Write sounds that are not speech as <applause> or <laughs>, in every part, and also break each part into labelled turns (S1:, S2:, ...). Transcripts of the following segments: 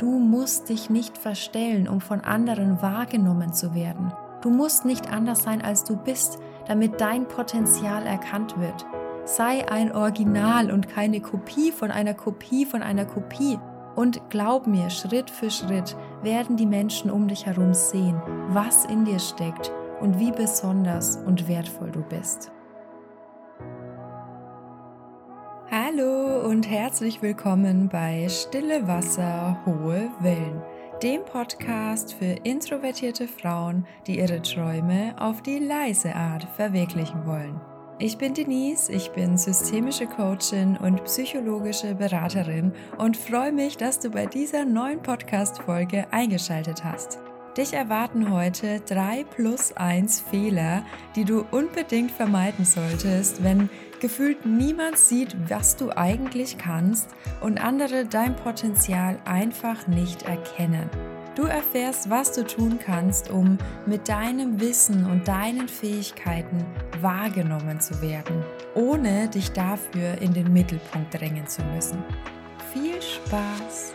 S1: Du musst dich nicht verstellen, um von anderen wahrgenommen zu werden. Du musst nicht anders sein, als du bist, damit dein Potenzial erkannt wird. Sei ein Original und keine Kopie von einer Kopie von einer Kopie. Und glaub mir, Schritt für Schritt werden die Menschen um dich herum sehen, was in dir steckt und wie besonders und wertvoll du bist. Und herzlich willkommen bei Stille Wasser, hohe Wellen, dem Podcast für introvertierte Frauen, die ihre Träume auf die leise Art verwirklichen wollen. Ich bin Denise, ich bin systemische Coachin und psychologische Beraterin und freue mich, dass du bei dieser neuen Podcast-Folge eingeschaltet hast. Dich erwarten heute drei plus eins Fehler, die du unbedingt vermeiden solltest, wenn gefühlt niemand sieht, was du eigentlich kannst und andere dein Potenzial einfach nicht erkennen. Du erfährst, was du tun kannst, um mit deinem Wissen und deinen Fähigkeiten wahrgenommen zu werden, ohne dich dafür in den Mittelpunkt drängen zu müssen. Viel Spaß!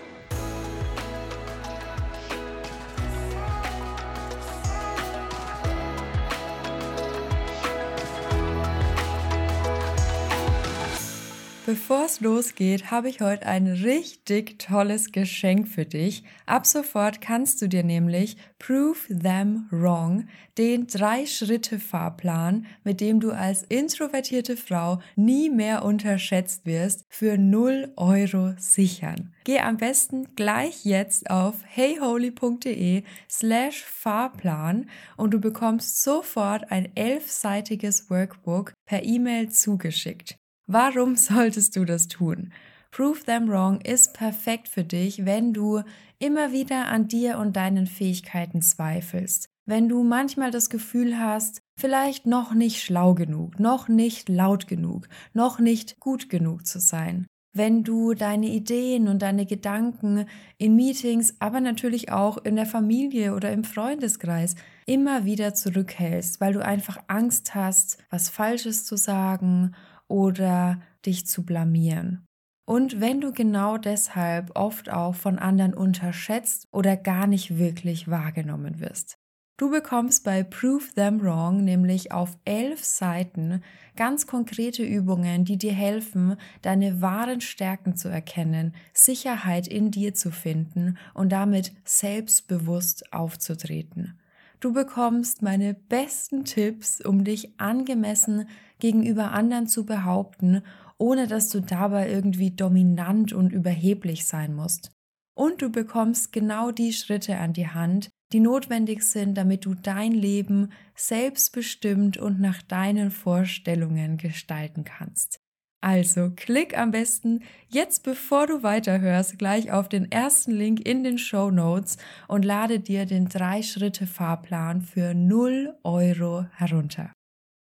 S1: Bevor es losgeht, habe ich heute ein richtig tolles Geschenk für dich. Ab sofort kannst du dir nämlich Prove Them Wrong, den Drei-Schritte-Fahrplan, mit dem du als introvertierte Frau nie mehr unterschätzt wirst, für 0 Euro sichern. Geh am besten gleich jetzt auf heyholy.de slash Fahrplan und du bekommst sofort ein elfseitiges Workbook per E-Mail zugeschickt. Warum solltest du das tun? Prove Them Wrong ist perfekt für dich, wenn du immer wieder an dir und deinen Fähigkeiten zweifelst. Wenn du manchmal das Gefühl hast, vielleicht noch nicht schlau genug, noch nicht laut genug, noch nicht gut genug zu sein. Wenn du deine Ideen und deine Gedanken in Meetings, aber natürlich auch in der Familie oder im Freundeskreis immer wieder zurückhältst, weil du einfach Angst hast, was Falsches zu sagen oder dich zu blamieren. Und wenn du genau deshalb oft auch von anderen unterschätzt oder gar nicht wirklich wahrgenommen wirst. Du bekommst bei Prove Them Wrong nämlich auf elf Seiten ganz konkrete Übungen, die dir helfen, deine wahren Stärken zu erkennen, Sicherheit in dir zu finden und damit selbstbewusst aufzutreten. Du bekommst meine besten Tipps, um dich angemessen gegenüber anderen zu behaupten, ohne dass du dabei irgendwie dominant und überheblich sein musst. Und du bekommst genau die Schritte an die Hand, die notwendig sind, damit du dein Leben selbstbestimmt und nach deinen Vorstellungen gestalten kannst. Also klick am besten jetzt, bevor du weiterhörst, gleich auf den ersten Link in den Show Notes und lade dir den 3-Schritte-Fahrplan für 0 Euro herunter.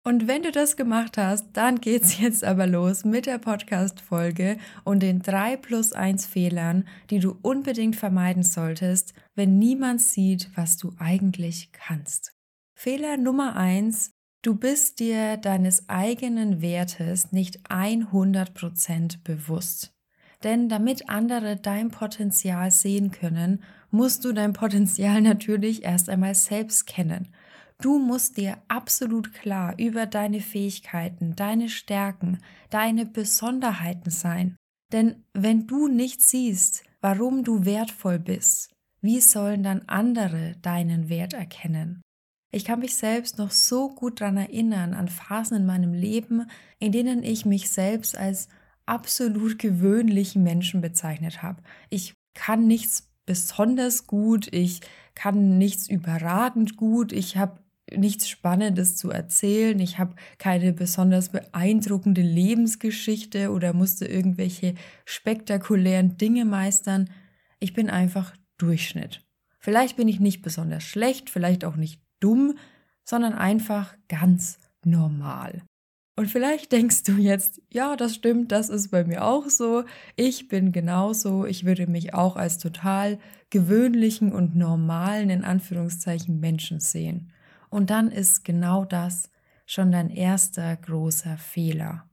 S1: Und wenn du das gemacht hast, dann geht's jetzt aber los mit der Podcast-Folge und den 3 plus 1 Fehlern, die du unbedingt vermeiden solltest, wenn niemand sieht, was du eigentlich kannst. Fehler Nummer 1. Du bist dir deines eigenen Wertes nicht 100% bewusst. Denn damit andere dein Potenzial sehen können, musst du dein Potenzial <laughs> natürlich erst einmal selbst kennen. Du musst dir absolut klar über deine Fähigkeiten, deine Stärken, deine Besonderheiten sein. Denn wenn du nicht siehst, warum du wertvoll bist, wie sollen dann andere deinen Wert erkennen? Ich kann mich selbst noch so gut daran erinnern an Phasen in meinem Leben, in denen ich mich selbst als absolut gewöhnlichen Menschen bezeichnet habe. Ich kann nichts besonders gut, ich kann nichts überragend gut, ich habe nichts Spannendes zu erzählen. Ich habe keine besonders beeindruckende Lebensgeschichte oder musste irgendwelche spektakulären Dinge meistern. Ich bin einfach Durchschnitt. Vielleicht bin ich nicht besonders schlecht, vielleicht auch nicht dumm, sondern einfach ganz normal. Und vielleicht denkst du jetzt, ja, das stimmt, das ist bei mir auch so. Ich bin genauso. Ich würde mich auch als total gewöhnlichen und normalen, in Anführungszeichen, Menschen sehen. Und dann ist genau das schon dein erster großer Fehler.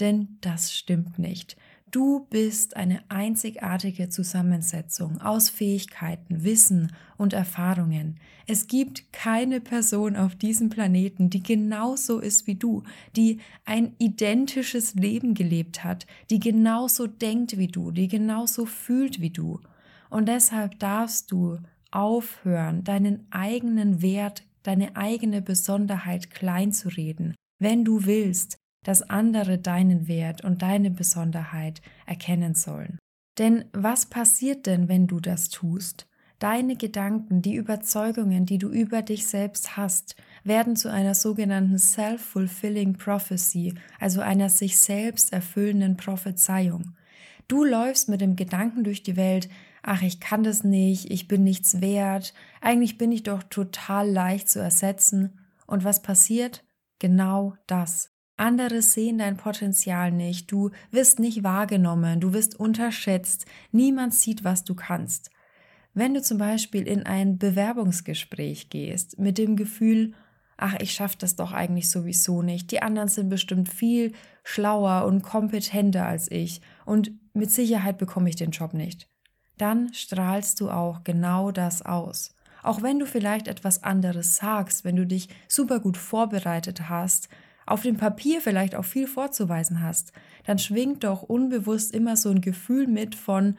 S1: Denn das stimmt nicht. Du bist eine einzigartige Zusammensetzung aus Fähigkeiten, Wissen und Erfahrungen. Es gibt keine Person auf diesem Planeten, die genauso ist wie du, die ein identisches Leben gelebt hat, die genauso denkt wie du, die genauso fühlt wie du. Und deshalb darfst du aufhören, deinen eigenen Wert, deine eigene Besonderheit klein zu reden, wenn du willst, dass andere deinen Wert und deine Besonderheit erkennen sollen. Denn was passiert denn, wenn du das tust? Deine Gedanken, die Überzeugungen, die du über dich selbst hast, werden zu einer sogenannten Self-Fulfilling Prophecy, also einer sich selbst erfüllenden Prophezeiung. Du läufst mit dem Gedanken durch die Welt, ach, ich kann das nicht, ich bin nichts wert, eigentlich bin ich doch total leicht zu ersetzen. Und was passiert? Genau das. Andere sehen dein Potenzial nicht, du wirst nicht wahrgenommen, du wirst unterschätzt, niemand sieht, was du kannst. Wenn du zum Beispiel in ein Bewerbungsgespräch gehst mit dem Gefühl, ach, ich schaffe das doch eigentlich sowieso nicht, die anderen sind bestimmt viel schlauer und kompetenter als ich. Und mit Sicherheit bekomme ich den Job nicht, dann strahlst du auch genau das aus. Auch wenn du vielleicht etwas anderes sagst, wenn du dich super gut vorbereitet hast, auf dem Papier vielleicht auch viel vorzuweisen hast, dann schwingt doch unbewusst immer so ein Gefühl mit von,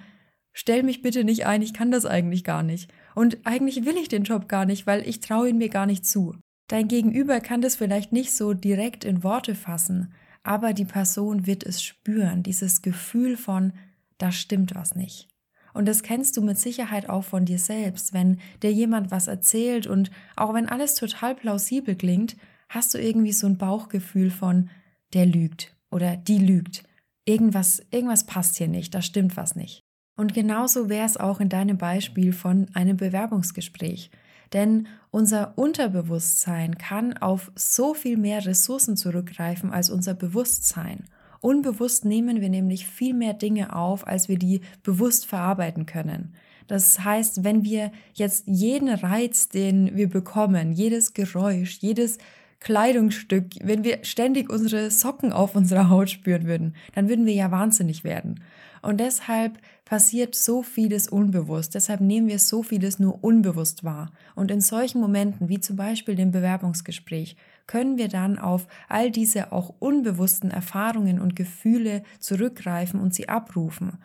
S1: stell mich bitte nicht ein, ich kann das eigentlich gar nicht. Und eigentlich will ich den Job gar nicht, weil ich traue ihn mir gar nicht zu. Dein Gegenüber kann das vielleicht nicht so direkt in Worte fassen, aber die Person wird es spüren, dieses Gefühl von, da stimmt was nicht. Und das kennst du mit Sicherheit auch von dir selbst, wenn dir jemand was erzählt und auch wenn alles total plausibel klingt, hast du irgendwie so ein Bauchgefühl von, der lügt oder die lügt. Irgendwas, irgendwas passt hier nicht, da stimmt was nicht. Und genauso wäre es auch in deinem Beispiel von einem Bewerbungsgespräch. Denn unser Unterbewusstsein kann auf so viel mehr Ressourcen zurückgreifen als unser Bewusstsein. Unbewusst nehmen wir nämlich viel mehr Dinge auf, als wir die bewusst verarbeiten können. Das heißt, wenn wir jetzt jeden Reiz, den wir bekommen, jedes Geräusch, jedes Kleidungsstück, wenn wir ständig unsere Socken auf unserer Haut spüren würden, dann würden wir ja wahnsinnig werden. Und deshalb passiert so vieles unbewusst. Deshalb nehmen wir so vieles nur unbewusst wahr. Und in solchen Momenten, wie zum Beispiel dem Bewerbungsgespräch, können wir dann auf all diese auch unbewussten Erfahrungen und Gefühle zurückgreifen und sie abrufen.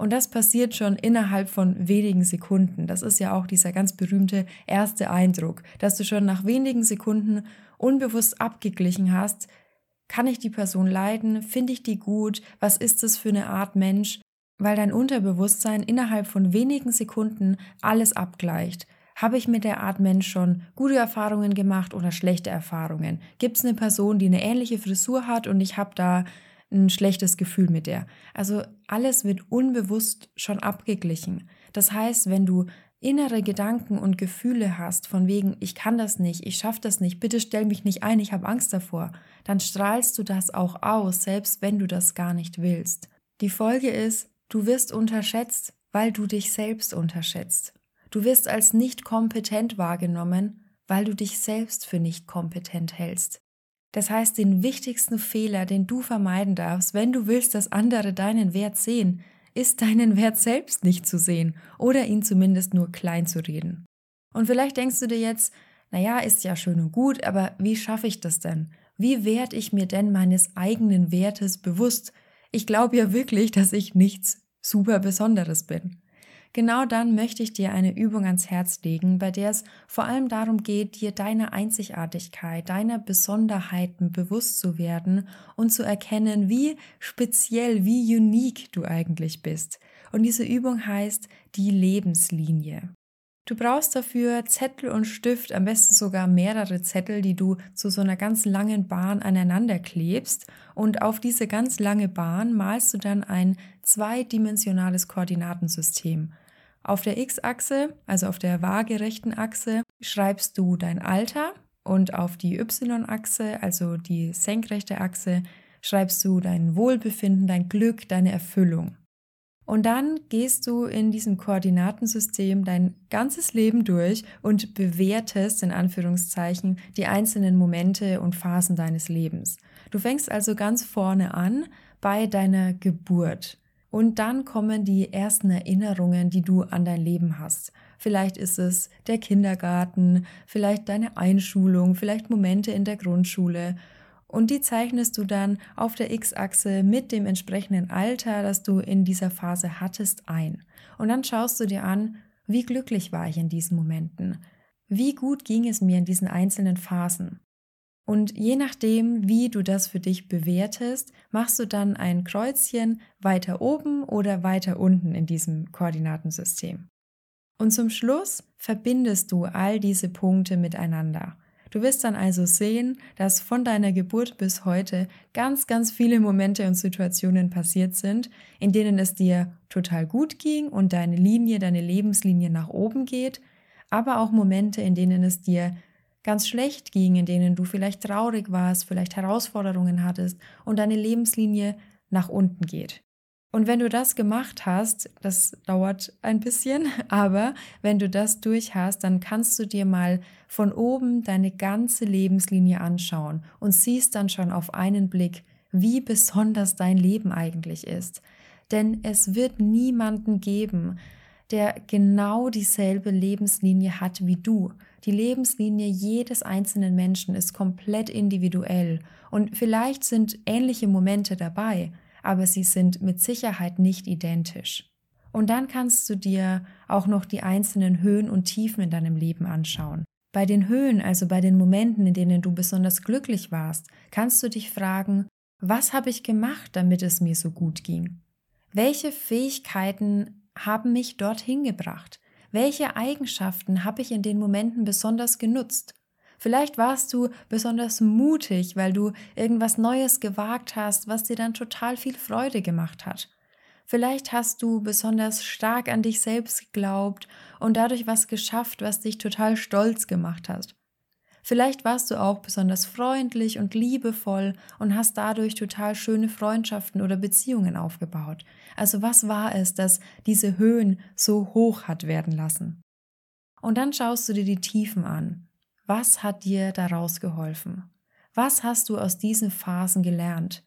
S1: Und das passiert schon innerhalb von wenigen Sekunden. Das ist ja auch dieser ganz berühmte erste Eindruck, dass du schon nach wenigen Sekunden unbewusst abgeglichen hast, kann ich die Person leiden? Finde ich die gut? Was ist das für eine Art Mensch? Weil dein Unterbewusstsein innerhalb von wenigen Sekunden alles abgleicht. Habe ich mit der Art Mensch schon gute Erfahrungen gemacht oder schlechte Erfahrungen? Gibt es eine Person, die eine ähnliche Frisur hat und ich habe da ein schlechtes Gefühl mit der? Also alles wird unbewusst schon abgeglichen. Das heißt, wenn du innere Gedanken und Gefühle hast, von wegen, ich kann das nicht, ich schaffe das nicht, bitte stell mich nicht ein, ich habe Angst davor, dann strahlst du das auch aus, selbst wenn du das gar nicht willst. Die Folge ist, du wirst unterschätzt, weil du dich selbst unterschätzt. Du wirst als nicht kompetent wahrgenommen, weil du dich selbst für nicht kompetent hältst. Das heißt, den wichtigsten Fehler, den du vermeiden darfst, wenn du willst, dass andere deinen Wert sehen, ist deinen Wert selbst nicht zu sehen oder ihn zumindest nur klein zu reden. Und vielleicht denkst du dir jetzt, naja, ist ja schön und gut, aber wie schaffe ich das denn? Wie werde ich mir denn meines eigenen Wertes bewusst? Ich glaube ja wirklich, dass ich nichts super Besonderes bin. Genau dann möchte ich dir eine Übung ans Herz legen, bei der es vor allem darum geht, dir deiner Einzigartigkeit, deiner Besonderheiten bewusst zu werden und zu erkennen, wie speziell, wie unique du eigentlich bist. Und diese Übung heißt die Lebenslinie. Du brauchst dafür Zettel und Stift, am besten sogar mehrere Zettel, die du zu so einer ganz langen Bahn aneinander klebst. Und auf diese ganz lange Bahn malst du dann ein zweidimensionales Koordinatensystem. Auf der X-Achse, also auf der waagerechten Achse, schreibst du dein Alter und auf die Y-Achse, also die senkrechte Achse, schreibst du dein Wohlbefinden, dein Glück, deine Erfüllung. Und dann gehst du in diesem Koordinatensystem dein ganzes Leben durch und bewertest in Anführungszeichen die einzelnen Momente und Phasen deines Lebens. Du fängst also ganz vorne an bei deiner Geburt. Und dann kommen die ersten Erinnerungen, die du an dein Leben hast. Vielleicht ist es der Kindergarten, vielleicht deine Einschulung, vielleicht Momente in der Grundschule. Und die zeichnest du dann auf der X-Achse mit dem entsprechenden Alter, das du in dieser Phase hattest, ein. Und dann schaust du dir an, wie glücklich war ich in diesen Momenten? Wie gut ging es mir in diesen einzelnen Phasen? Und je nachdem, wie du das für dich bewertest, machst du dann ein Kreuzchen weiter oben oder weiter unten in diesem Koordinatensystem. Und zum Schluss verbindest du all diese Punkte miteinander. Du wirst dann also sehen, dass von deiner Geburt bis heute ganz, ganz viele Momente und Situationen passiert sind, in denen es dir total gut ging und deine Linie, deine Lebenslinie nach oben geht, aber auch Momente, in denen es dir ganz schlecht ging, in denen du vielleicht traurig warst, vielleicht Herausforderungen hattest und deine Lebenslinie nach unten geht. Und wenn du das gemacht hast, das dauert ein bisschen, <laughs> aber wenn du das durch hast, dann kannst du dir mal von oben deine ganze Lebenslinie anschauen und siehst dann schon auf einen Blick, wie besonders dein Leben eigentlich ist. Denn es wird niemanden geben, der genau dieselbe Lebenslinie hat wie du. Die Lebenslinie jedes einzelnen Menschen ist komplett individuell und vielleicht sind ähnliche Momente dabei, aber sie sind mit Sicherheit nicht identisch. Und dann kannst du dir auch noch die einzelnen Höhen und Tiefen in deinem Leben anschauen. Bei den Höhen, also bei den Momenten, in denen du besonders glücklich warst, kannst du dich fragen, was habe ich gemacht, damit es mir so gut ging? Welche Fähigkeiten haben mich dorthin gebracht? Welche Eigenschaften habe ich in den Momenten besonders genutzt? Vielleicht warst du besonders mutig, weil du irgendwas Neues gewagt hast, was dir dann total viel Freude gemacht hat. Vielleicht hast du besonders stark an dich selbst geglaubt und dadurch was geschafft, was dich total stolz gemacht hat. Vielleicht warst du auch besonders freundlich und liebevoll und hast dadurch total schöne Freundschaften oder Beziehungen aufgebaut. Also was war es, das diese Höhen so hoch hat werden lassen? Und dann schaust du dir die Tiefen an. Was hat dir daraus geholfen? Was hast du aus diesen Phasen gelernt?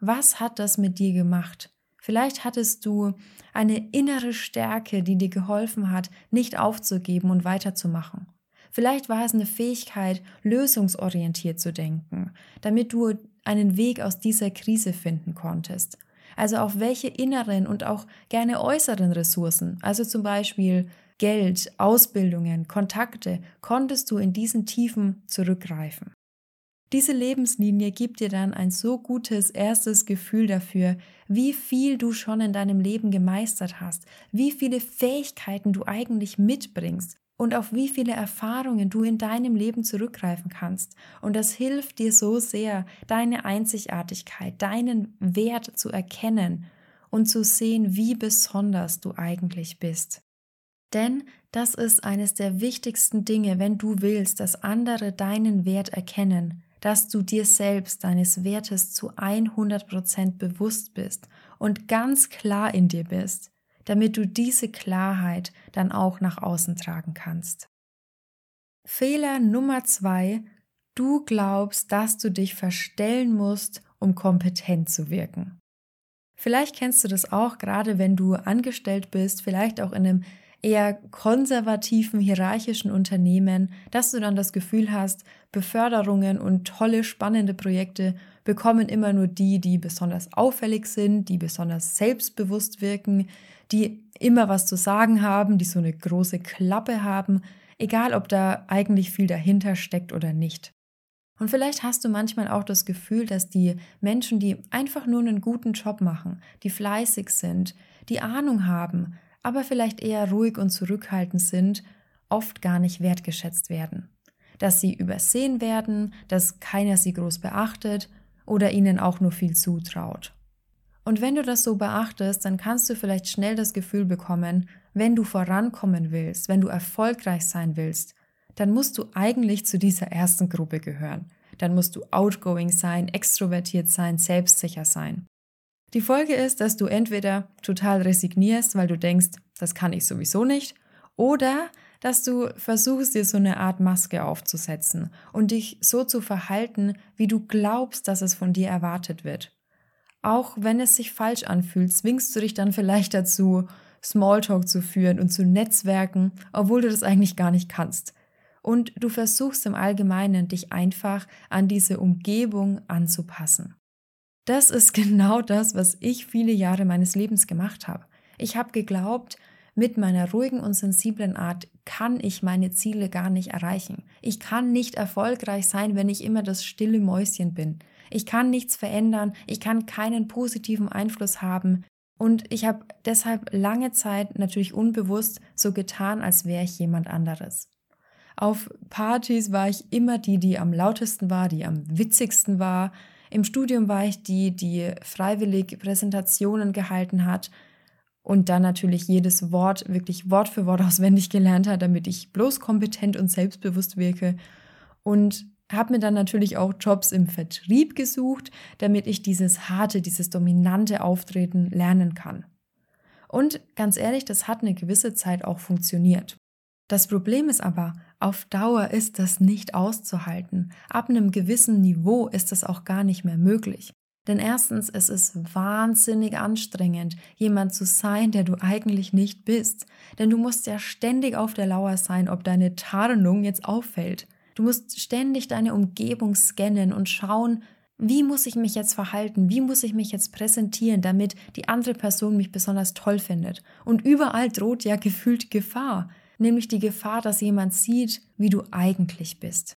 S1: Was hat das mit dir gemacht? Vielleicht hattest du eine innere Stärke, die dir geholfen hat, nicht aufzugeben und weiterzumachen. Vielleicht war es eine Fähigkeit, lösungsorientiert zu denken, damit du einen Weg aus dieser Krise finden konntest. Also auf welche inneren und auch gerne äußeren Ressourcen, also zum Beispiel Geld, Ausbildungen, Kontakte, konntest du in diesen Tiefen zurückgreifen. Diese Lebenslinie gibt dir dann ein so gutes erstes Gefühl dafür, wie viel du schon in deinem Leben gemeistert hast, wie viele Fähigkeiten du eigentlich mitbringst und auf wie viele Erfahrungen du in deinem Leben zurückgreifen kannst. Und das hilft dir so sehr, deine Einzigartigkeit, deinen Wert zu erkennen und zu sehen, wie besonders du eigentlich bist. Denn das ist eines der wichtigsten Dinge, wenn du willst, dass andere deinen Wert erkennen, dass du dir selbst deines Wertes zu 100% bewusst bist und ganz klar in dir bist damit du diese Klarheit dann auch nach außen tragen kannst. Fehler Nummer zwei, du glaubst, dass du dich verstellen musst, um kompetent zu wirken. Vielleicht kennst du das auch, gerade wenn du angestellt bist, vielleicht auch in einem eher konservativen, hierarchischen Unternehmen, dass du dann das Gefühl hast, Beförderungen und tolle, spannende Projekte bekommen immer nur die, die besonders auffällig sind, die besonders selbstbewusst wirken, die immer was zu sagen haben, die so eine große Klappe haben, egal ob da eigentlich viel dahinter steckt oder nicht. Und vielleicht hast du manchmal auch das Gefühl, dass die Menschen, die einfach nur einen guten Job machen, die fleißig sind, die Ahnung haben, aber vielleicht eher ruhig und zurückhaltend sind, oft gar nicht wertgeschätzt werden. Dass sie übersehen werden, dass keiner sie groß beachtet oder ihnen auch nur viel zutraut. Und wenn du das so beachtest, dann kannst du vielleicht schnell das Gefühl bekommen, wenn du vorankommen willst, wenn du erfolgreich sein willst, dann musst du eigentlich zu dieser ersten Gruppe gehören. Dann musst du outgoing sein, extrovertiert sein, selbstsicher sein. Die Folge ist, dass du entweder total resignierst, weil du denkst, das kann ich sowieso nicht, oder dass du versuchst, dir so eine Art Maske aufzusetzen und dich so zu verhalten, wie du glaubst, dass es von dir erwartet wird. Auch wenn es sich falsch anfühlt, zwingst du dich dann vielleicht dazu, Smalltalk zu führen und zu netzwerken, obwohl du das eigentlich gar nicht kannst. Und du versuchst im Allgemeinen, dich einfach an diese Umgebung anzupassen. Das ist <laughs> genau das, was ich viele Jahre meines Lebens gemacht habe. Ich habe geglaubt, mit meiner ruhigen und sensiblen Art kann ich meine Ziele gar nicht erreichen. Ich kann nicht erfolgreich sein, wenn ich immer das stille Mäuschen bin. Ich kann nichts verändern, ich kann keinen positiven Einfluss haben, und ich habe deshalb lange Zeit natürlich unbewusst so getan, als wäre ich jemand anderes. Auf Partys war ich immer die, die am lautesten war, die am witzigsten war. Im Studium war ich die, die freiwillig Präsentationen gehalten hat und dann natürlich jedes Wort wirklich Wort für Wort <laughs> auswendig gelernt hat, damit ich bloß kompetent und selbstbewusst wirke. Und habe mir dann natürlich auch Jobs im Vertrieb gesucht, damit ich dieses harte, dieses dominante Auftreten lernen kann. Und ganz ehrlich, das hat eine gewisse Zeit auch funktioniert. Das Problem ist aber, auf Dauer ist das nicht auszuhalten. Ab einem gewissen Niveau ist das auch gar nicht mehr möglich. Denn erstens, es ist wahnsinnig anstrengend, jemand zu sein, der du eigentlich nicht bist. Denn du musst ja ständig auf der Lauer sein, ob deine Tarnung jetzt auffällt. Du musst ständig deine Umgebung scannen und schauen, wie muss ich mich jetzt verhalten? Wie muss ich mich jetzt präsentieren, damit die andere Person mich besonders toll findet? Und überall droht ja <laughs> gefühlt Gefahr, nämlich die Gefahr, dass jemand sieht, wie du eigentlich bist.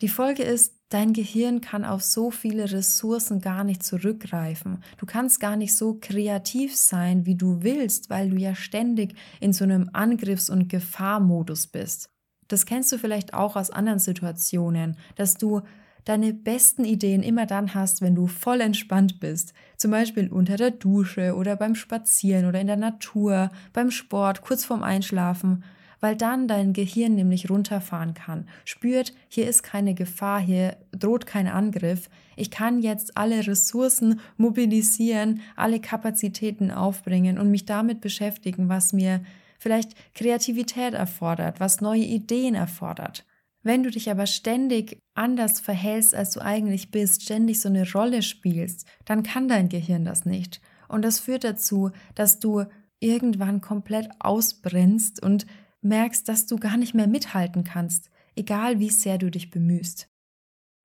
S1: Die Folge ist, dein Gehirn kann auf so viele Ressourcen gar nicht zurückgreifen. Du kannst gar nicht so kreativ sein, wie du willst, weil du ja ständig in so einem Angriffs- und Gefahrmodus bist. Das kennst du vielleicht auch aus anderen Situationen, dass du deine besten Ideen immer dann hast, wenn du voll entspannt bist. Zum Beispiel unter der Dusche oder beim Spazieren oder in der Natur, beim Sport, kurz vorm Einschlafen, weil dann dein Gehirn nämlich runterfahren kann. Spürt, hier ist keine Gefahr, hier droht kein Angriff. Ich kann jetzt alle Ressourcen mobilisieren, alle Kapazitäten aufbringen und mich damit beschäftigen, was mir vielleicht Kreativität erfordert, was neue Ideen erfordert. Wenn du dich aber ständig anders verhältst, als du eigentlich bist, ständig so eine Rolle spielst, dann kann dein Gehirn das nicht. Und das führt dazu, dass du irgendwann komplett ausbrennst und merkst, dass du gar nicht mehr mithalten kannst, egal wie sehr du dich bemühst.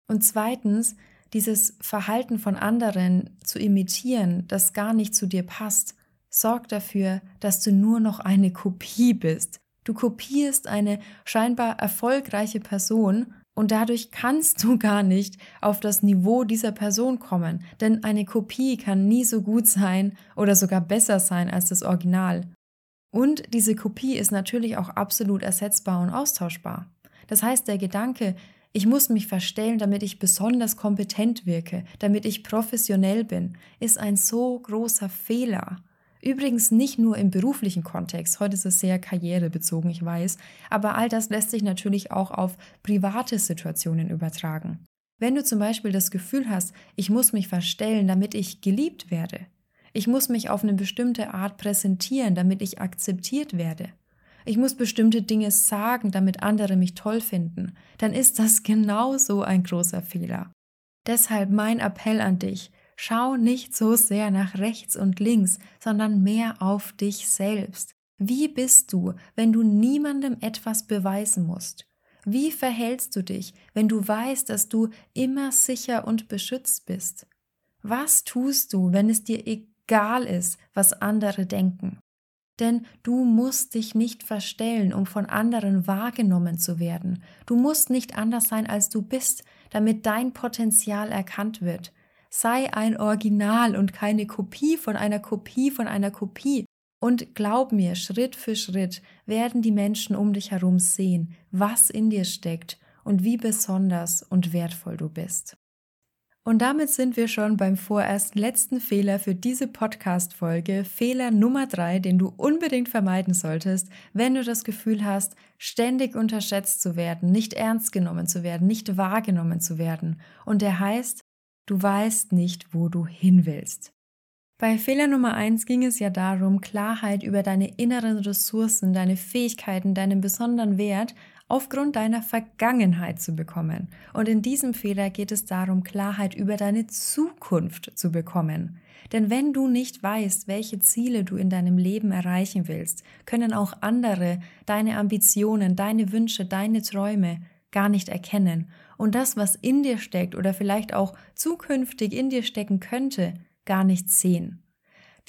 S1: Und zweitens, dieses Verhalten von anderen zu imitieren, das gar nicht zu dir passt, sorgt dafür, dass du nur noch eine Kopie bist. Du kopierst eine scheinbar erfolgreiche Person und dadurch kannst du gar nicht auf das Niveau dieser Person kommen, denn eine Kopie kann nie so gut sein oder sogar besser sein als das Original. Und diese Kopie ist natürlich auch absolut ersetzbar und austauschbar. Das heißt, der Gedanke, ich muss mich verstellen, damit ich besonders kompetent wirke, damit ich professionell bin, ist ein so großer Fehler. Übrigens nicht nur im beruflichen Kontext, heute ist es sehr karrierebezogen, ich weiß, aber all das lässt sich natürlich auch auf private Situationen übertragen. Wenn du zum Beispiel das Gefühl hast, ich muss mich verstellen, damit ich geliebt werde, ich muss mich auf eine bestimmte Art präsentieren, damit ich akzeptiert werde, ich muss bestimmte Dinge sagen, damit andere mich toll finden, dann ist das <laughs> genauso ein großer Fehler. Deshalb mein Appell an dich, Schau nicht so sehr nach rechts und links, sondern mehr auf dich selbst. Wie bist du, wenn du niemandem etwas beweisen musst? Wie verhältst du dich, wenn du weißt, dass du immer sicher und beschützt bist? Was tust du, wenn es dir egal ist, was andere denken? Denn du musst dich nicht verstellen, um von anderen wahrgenommen zu werden. Du musst nicht anders sein, als du bist, damit dein Potenzial erkannt wird. Sei ein Original und keine Kopie von einer Kopie von einer Kopie. Und glaub mir, Schritt für Schritt werden die Menschen um dich herum sehen, was in dir steckt und wie besonders und wertvoll du bist. Und damit sind wir schon beim vorerst letzten Fehler für diese Podcast-Folge, Fehler Nummer drei, den du unbedingt vermeiden solltest, wenn du das Gefühl hast, ständig unterschätzt zu werden, nicht ernst genommen zu werden, nicht wahrgenommen zu werden. Und der heißt, Du weißt nicht, wo du hin willst. Bei Fehler Nummer eins ging es ja darum, Klarheit über deine inneren Ressourcen, deine Fähigkeiten, deinen besonderen Wert aufgrund deiner Vergangenheit zu bekommen. Und in diesem Fehler geht es darum, Klarheit über deine Zukunft zu bekommen. Denn wenn du nicht weißt, welche Ziele du in deinem Leben erreichen willst, können auch andere deine Ambitionen, deine Wünsche, deine Träume gar nicht erkennen. Und das, was in dir steckt oder vielleicht auch zukünftig in dir stecken könnte, gar nicht sehen.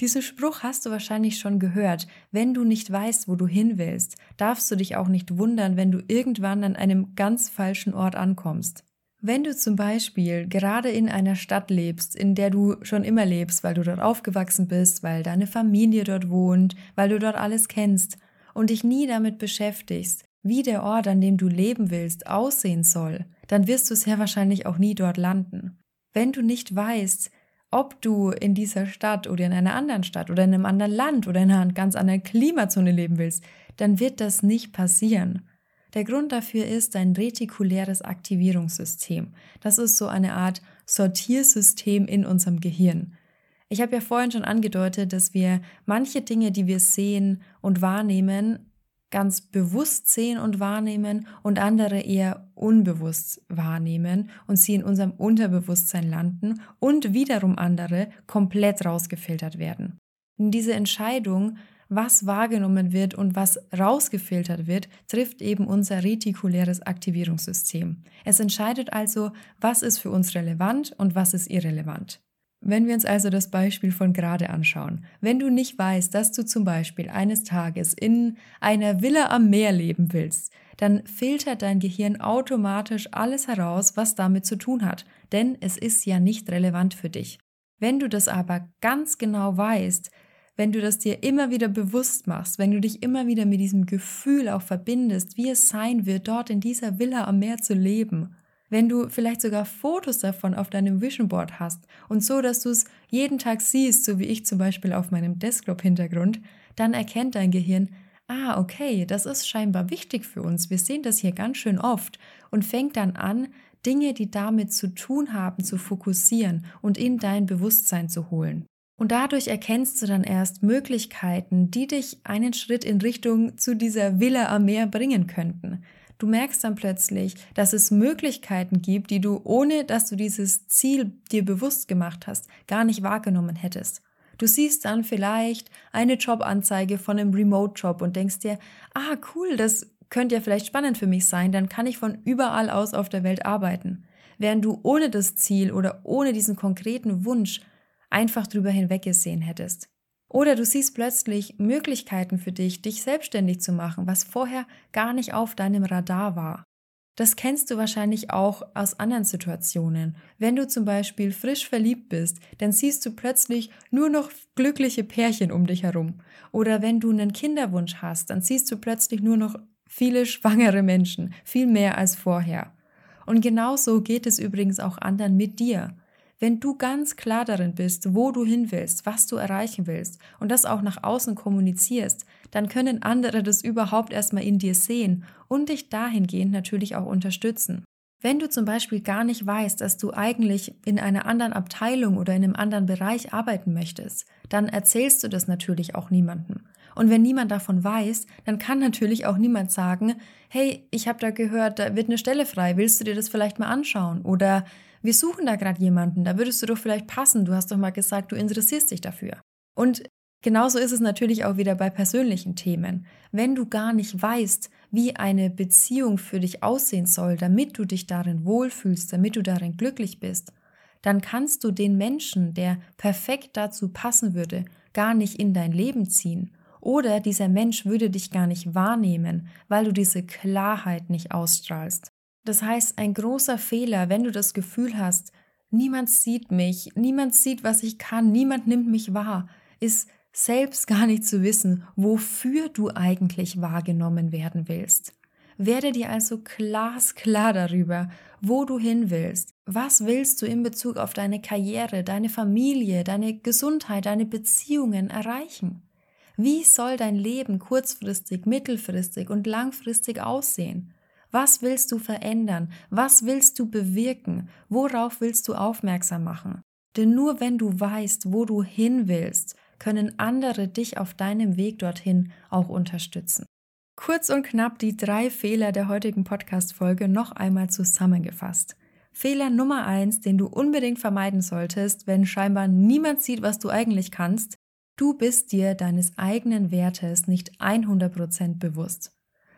S1: Diesen Spruch hast du wahrscheinlich schon gehört. Wenn du nicht weißt, wo du hin willst, darfst du dich auch nicht wundern, wenn du irgendwann an einem ganz falschen Ort ankommst. Wenn du zum Beispiel gerade in einer Stadt lebst, in der du schon immer lebst, weil du dort aufgewachsen bist, weil deine Familie dort wohnt, weil du dort alles kennst und dich nie damit beschäftigst, wie der Ort, an dem du leben willst, aussehen soll, dann wirst du sehr wahrscheinlich auch nie dort landen. Wenn du nicht weißt, ob du in dieser Stadt oder in einer anderen Stadt oder in einem anderen Land oder in einer ganz anderen Klimazone leben willst, dann wird das nicht passieren. Der Grund dafür ist dein retikuläres Aktivierungssystem. Das ist so eine Art Sortiersystem in unserem Gehirn. Ich habe ja vorhin schon angedeutet, dass wir manche Dinge, die wir sehen und wahrnehmen, ganz bewusst sehen und wahrnehmen und andere eher unbewusst wahrnehmen und sie in unserem Unterbewusstsein landen und wiederum andere komplett rausgefiltert werden. Und diese Entscheidung was wahrgenommen wird und was rausgefiltert wird, trifft eben unser retikuläres Aktivierungssystem. Es entscheidet also, was ist für uns relevant und was ist irrelevant. Wenn wir uns also das Beispiel von gerade anschauen, wenn du nicht weißt, dass du zum Beispiel eines Tages in einer Villa am Meer leben willst, dann filtert dein Gehirn automatisch alles heraus, was damit zu tun hat, denn es ist ja nicht relevant für dich. Wenn du das aber ganz genau weißt, wenn du das dir immer wieder bewusst machst, wenn du dich immer wieder mit diesem Gefühl auch verbindest, wie es sein wird, dort in dieser Villa am Meer zu leben, wenn du vielleicht sogar Fotos davon auf deinem Vision Board hast und so, dass du es jeden Tag siehst, so wie ich zum Beispiel auf meinem Desktop-Hintergrund, dann erkennt dein Gehirn, ah, okay, das ist scheinbar wichtig für uns, wir sehen das hier ganz schön oft und fängt dann an, Dinge, die damit zu tun haben, zu fokussieren und in dein Bewusstsein zu holen. Und dadurch erkennst du dann erst Möglichkeiten, die dich einen Schritt in Richtung zu dieser Villa am Meer bringen könnten. Du merkst dann plötzlich, dass es Möglichkeiten gibt, die du, ohne dass du dieses Ziel dir bewusst gemacht hast, gar nicht wahrgenommen hättest. Du siehst dann vielleicht eine Jobanzeige von einem Remote-Job und denkst dir, ah cool, das könnte ja vielleicht spannend für mich sein, dann kann ich von überall aus auf der Welt arbeiten. Während du ohne das Ziel oder ohne diesen konkreten Wunsch einfach drüber hinweggesehen hättest. Oder du siehst plötzlich Möglichkeiten für dich, dich selbstständig zu machen, was vorher gar nicht auf deinem Radar war. Das kennst du wahrscheinlich auch aus anderen Situationen. Wenn du zum Beispiel frisch verliebt bist, dann siehst du plötzlich nur noch glückliche Pärchen um dich herum. Oder wenn du einen Kinderwunsch hast, dann siehst du plötzlich nur noch viele schwangere Menschen, viel mehr als vorher. Und genauso geht es übrigens auch anderen mit dir. Wenn du ganz klar darin bist, wo du hin willst, was du erreichen willst und das auch nach außen kommunizierst, dann können andere das überhaupt erstmal in dir sehen und dich dahingehend natürlich auch unterstützen. Wenn du zum Beispiel gar nicht weißt, dass du eigentlich in einer anderen Abteilung oder in einem anderen Bereich arbeiten möchtest, dann erzählst du das natürlich auch niemandem. Und wenn niemand davon weiß, dann kann natürlich auch niemand sagen, hey, ich habe da gehört, da wird eine Stelle frei, willst du dir das vielleicht mal anschauen? Oder wir suchen da gerade jemanden, da würdest du doch vielleicht passen, du hast doch mal gesagt, du interessierst dich dafür. Und genauso ist es natürlich auch wieder bei persönlichen Themen. Wenn du gar nicht weißt, wie eine Beziehung für dich aussehen soll, damit du dich darin wohlfühlst, damit du darin glücklich bist, dann kannst du den Menschen, der perfekt dazu passen würde, gar nicht in dein Leben ziehen. Oder dieser Mensch würde dich gar nicht wahrnehmen, weil du diese Klarheit nicht ausstrahlst. Das heißt, ein großer Fehler, wenn du das Gefühl hast, niemand sieht mich, niemand sieht, was ich kann, niemand nimmt mich wahr, ist selbst <laughs> gar nicht zu wissen, wofür du eigentlich wahrgenommen werden willst. Werde dir also glasklar darüber, wo du hin willst. Was willst du in Bezug auf deine Karriere, deine Familie, deine Gesundheit, deine Beziehungen erreichen? Wie soll dein Leben kurzfristig, mittelfristig und langfristig aussehen? Was willst du verändern? Was willst du bewirken? Worauf willst du aufmerksam machen? Denn nur wenn du weißt, wo du hin willst, können andere dich auf deinem Weg dorthin auch unterstützen. Kurz und knapp die drei Fehler der heutigen Podcast-Folge noch einmal zusammengefasst. Fehler Nummer eins, den du unbedingt vermeiden solltest, wenn scheinbar niemand sieht, was du eigentlich kannst. Du bist dir deines eigenen Wertes nicht 100% bewusst.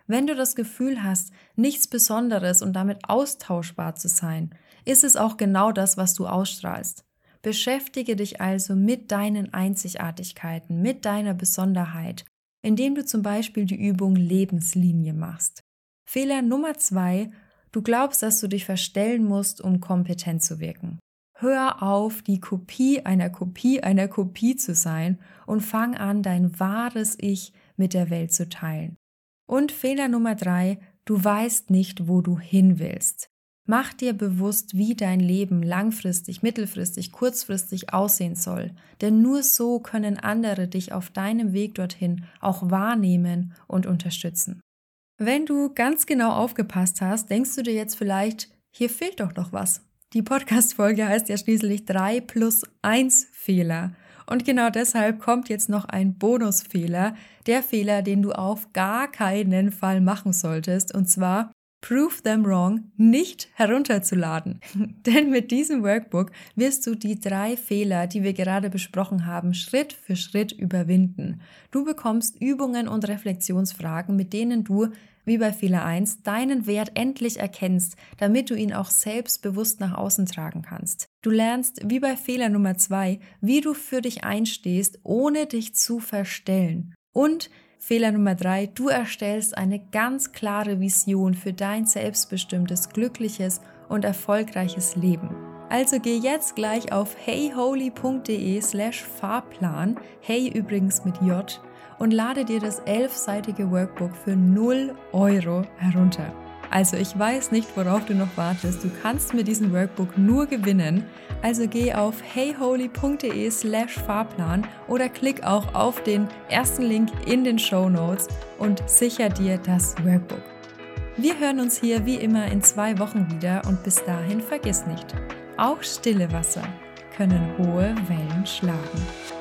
S1: Wenn du das Gefühl hast, nichts Besonderes und damit austauschbar zu sein, ist es auch genau das, was du ausstrahlst. Beschäftige dich also mit deinen Einzigartigkeiten, mit deiner Besonderheit, indem du zum Beispiel die Übung Lebenslinie machst. Fehler Nummer zwei, du glaubst, dass du dich verstellen musst, um kompetent zu wirken. Hör auf, die Kopie einer Kopie einer Kopie zu sein und fang an, dein wahres Ich mit der Welt zu teilen. Und Fehler Nummer drei, du weißt nicht, wo du hin willst. Mach dir bewusst, wie dein Leben langfristig, mittelfristig, kurzfristig aussehen soll, denn nur so können andere dich auf deinem Weg dorthin auch wahrnehmen und unterstützen. Wenn du ganz genau aufgepasst hast, denkst du dir jetzt vielleicht, hier fehlt doch noch was. Die Podcast-Folge heißt ja schließlich 3 plus 1 Fehler. Und genau deshalb kommt jetzt noch ein Bonusfehler, der Fehler, den du auf gar keinen Fall machen solltest, und zwar Prove Them Wrong nicht herunterzuladen. <laughs> Denn mit diesem Workbook wirst du die drei Fehler, die wir gerade besprochen haben, Schritt für Schritt überwinden. Du bekommst Übungen und Reflexionsfragen, mit denen du, wie bei Fehler 1, deinen Wert endlich erkennst, damit du ihn auch selbstbewusst nach außen tragen kannst. Du lernst, wie bei Fehler Nummer 2, wie du für dich einstehst, ohne dich zu verstellen. Und Fehler Nummer drei, du erstellst eine ganz klare Vision für dein selbstbestimmtes, glückliches und erfolgreiches Leben. Also geh jetzt gleich auf heyholy.de slash Fahrplan, hey übrigens mit J, und lade dir das elfseitige Workbook für 0 Euro herunter. Also ich weiß nicht, worauf du noch wartest. Du kannst mit diesem Workbook nur gewinnen. Also geh auf heyholy.de slash Fahrplan oder klick auch auf den ersten Link in den Show Notes und sicher dir das Workbook. Wir hören uns hier wie immer in zwei Wochen wieder und bis dahin vergiss nicht, auch stille Wasser können hohe Wellen schlagen.